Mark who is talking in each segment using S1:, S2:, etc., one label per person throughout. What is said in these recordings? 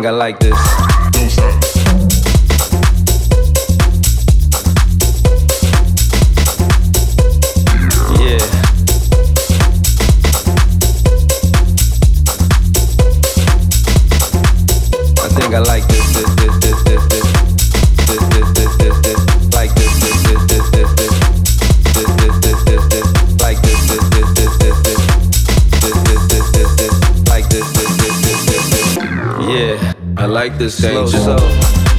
S1: think I like this. like this slow.
S2: So.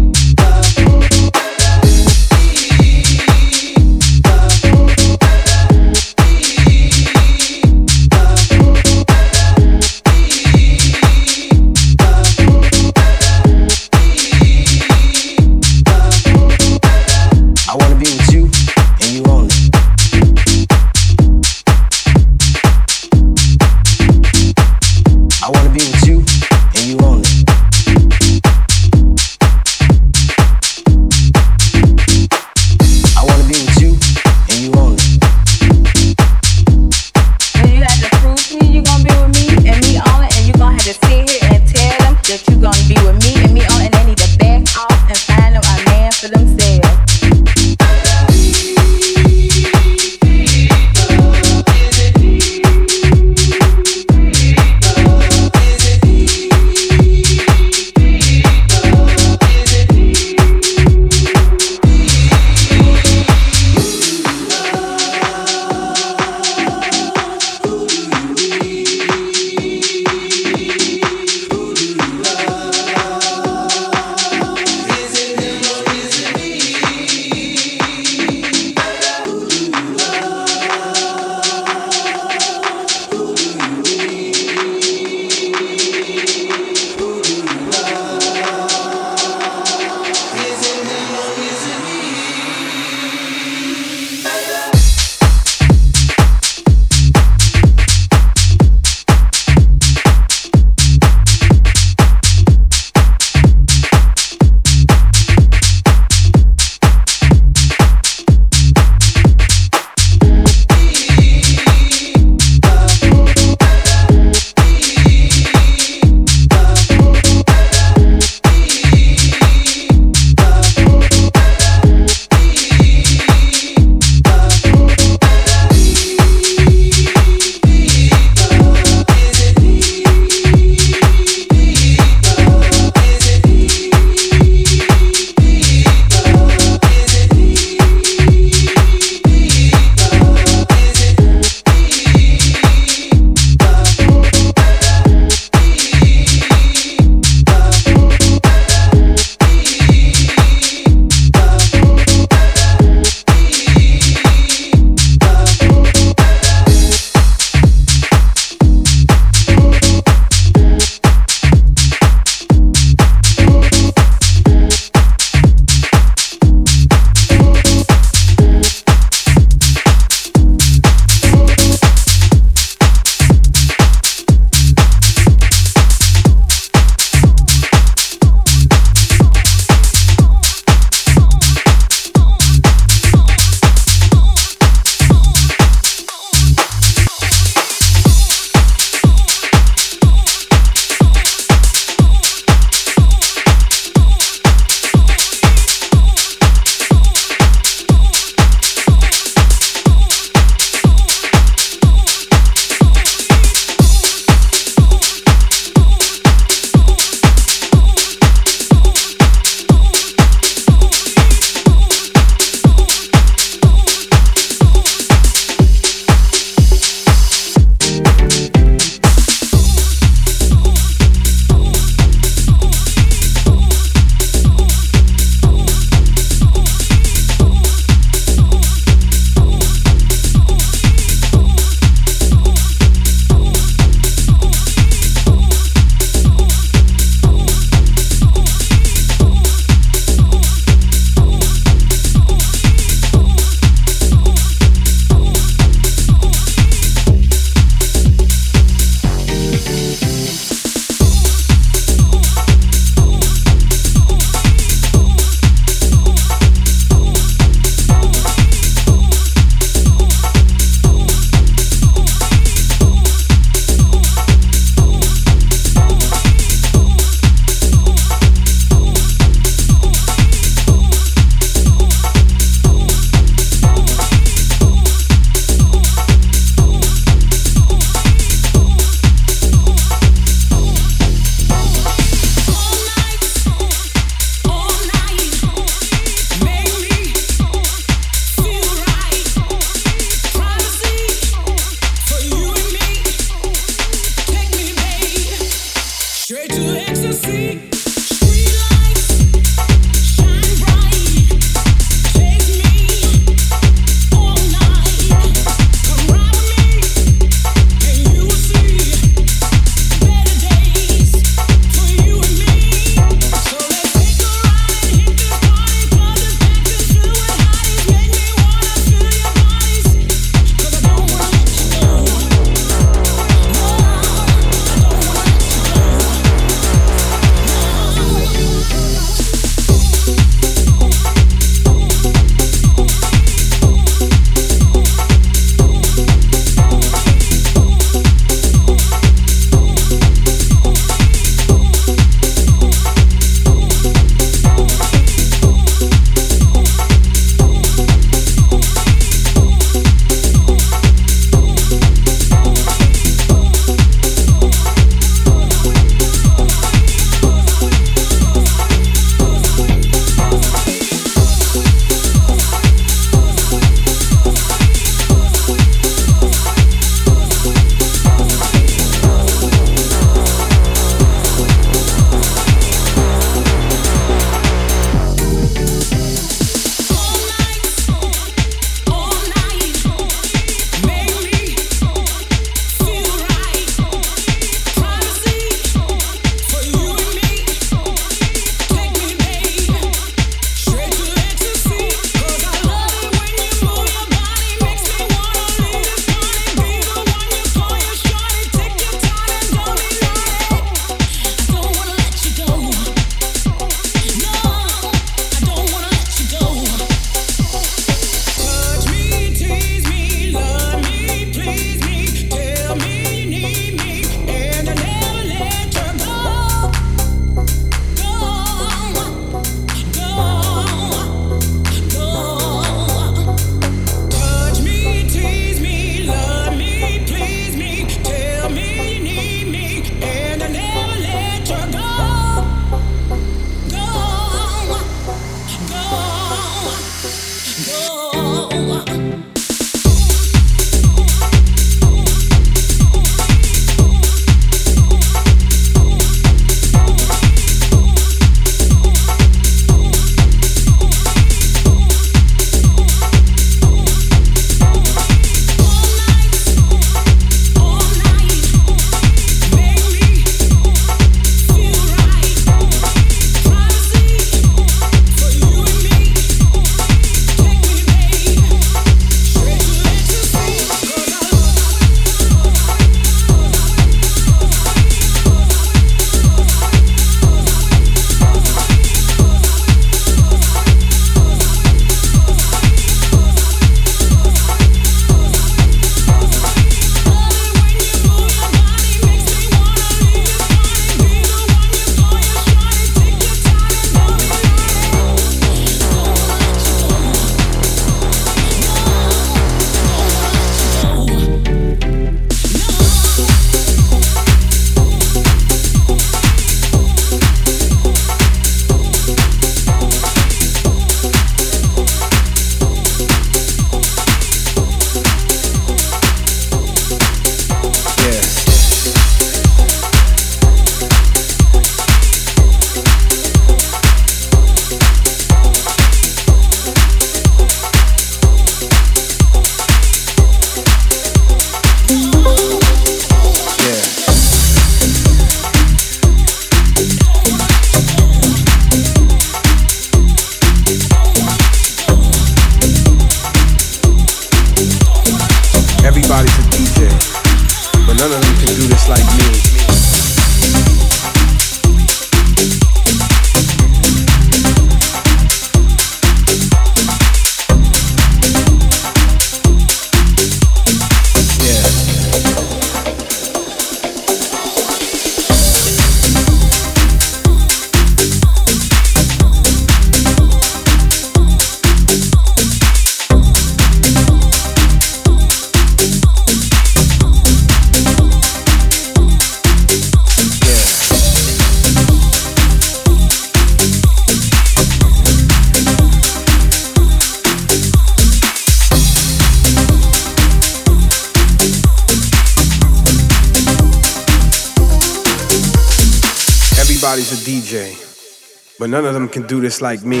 S2: Everybody's a DJ, but none of them can do this like me.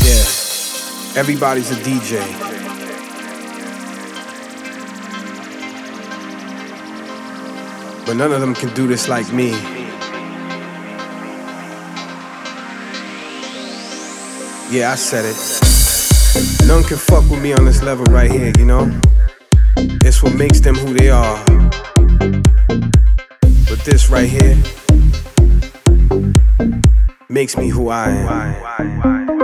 S2: Yeah, everybody's a DJ. But none of them can do this like me. Yeah, I said it. None can fuck with me on this level right here, you know? It's what makes them who they are. But this right here makes me who I am.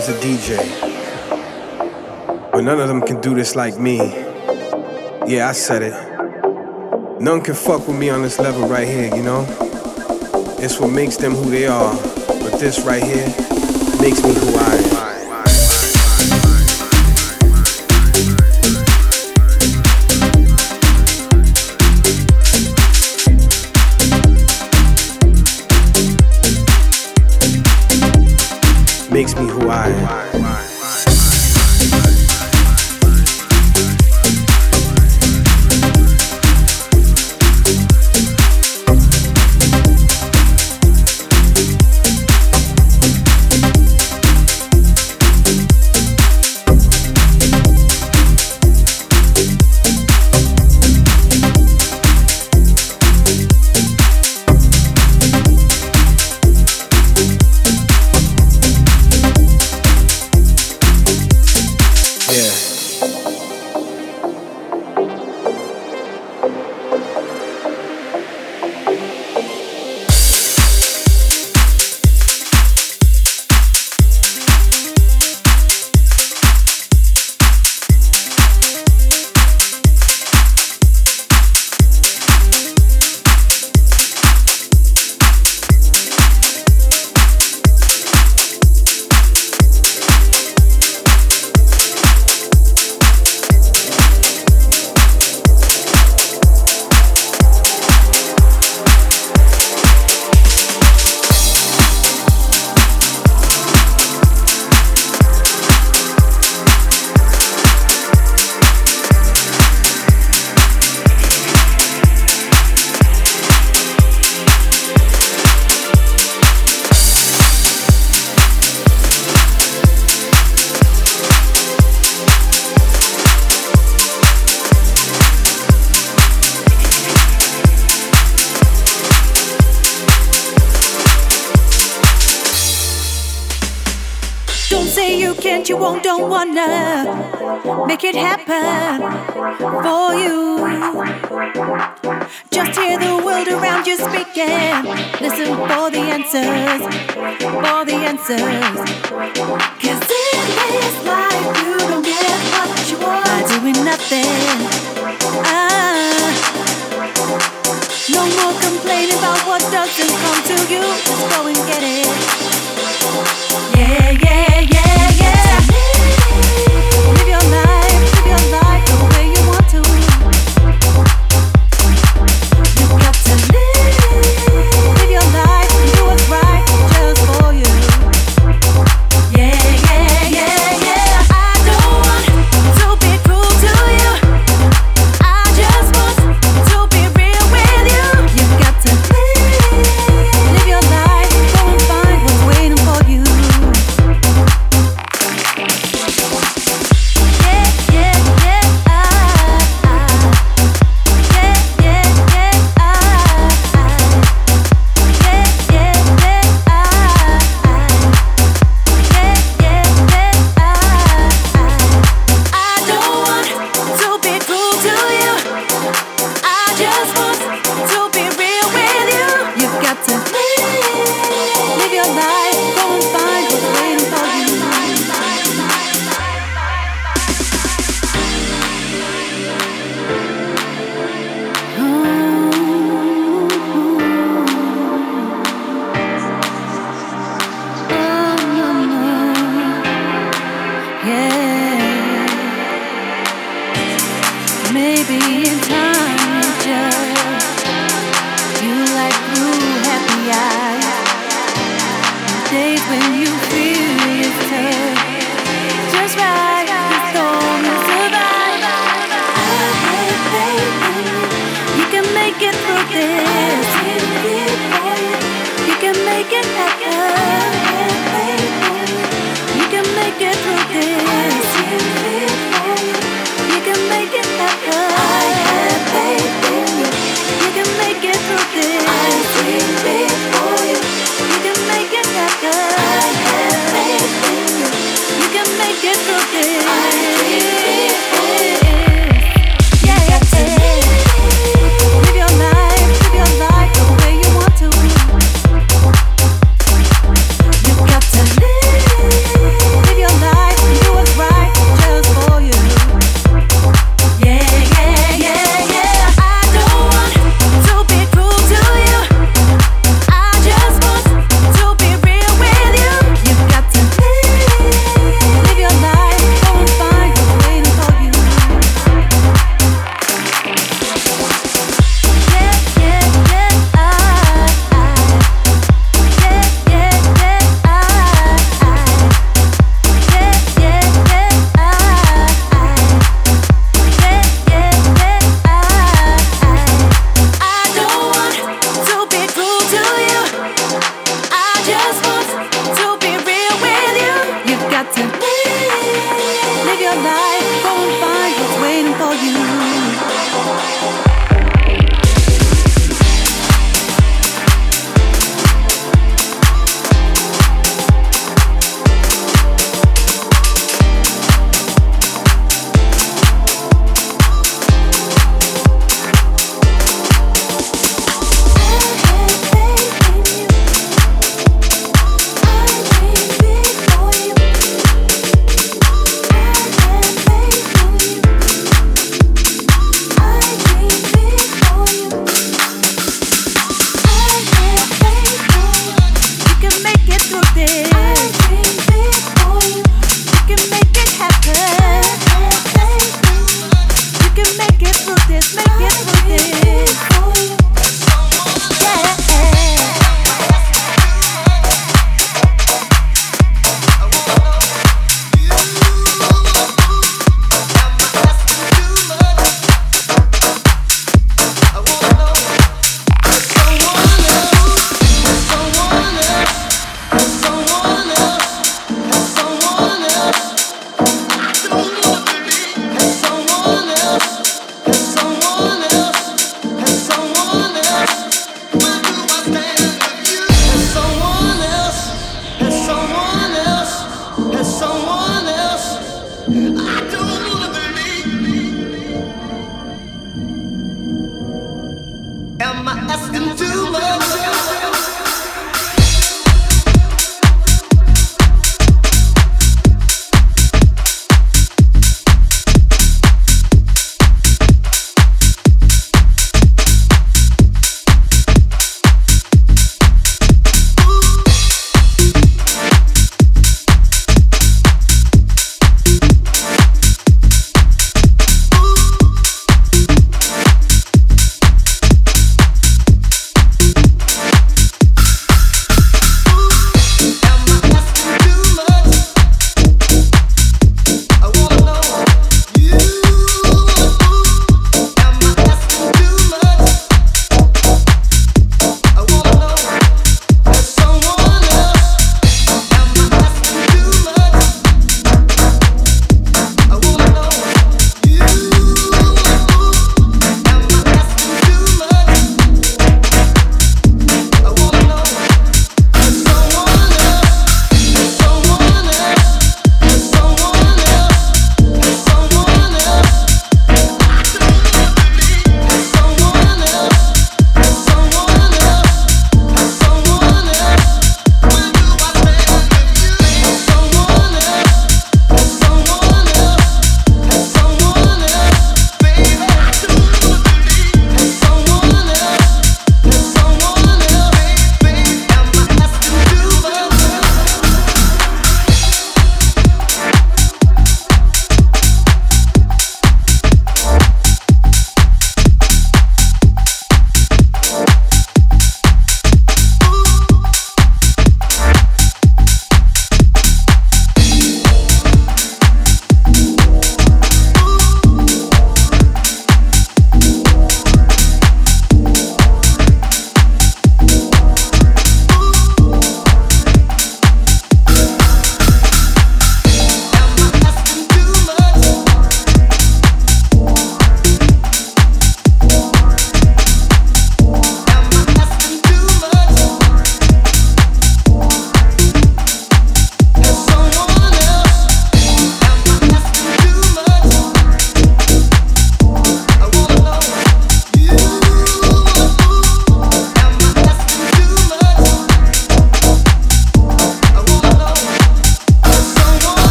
S2: Everybody's a DJ. But none of them can do this like me. Yeah, I said it. None can fuck with me on this level right here, you know? It's what makes them who they are. But this right here makes me who I am. Who
S3: make it happen for you. Just hear the world around you speaking. Listen for the answers, for the answers. Cause in this life, you don't get what you want by doing nothing. Ah. No more complaining about what doesn't come to you. Just go and get it.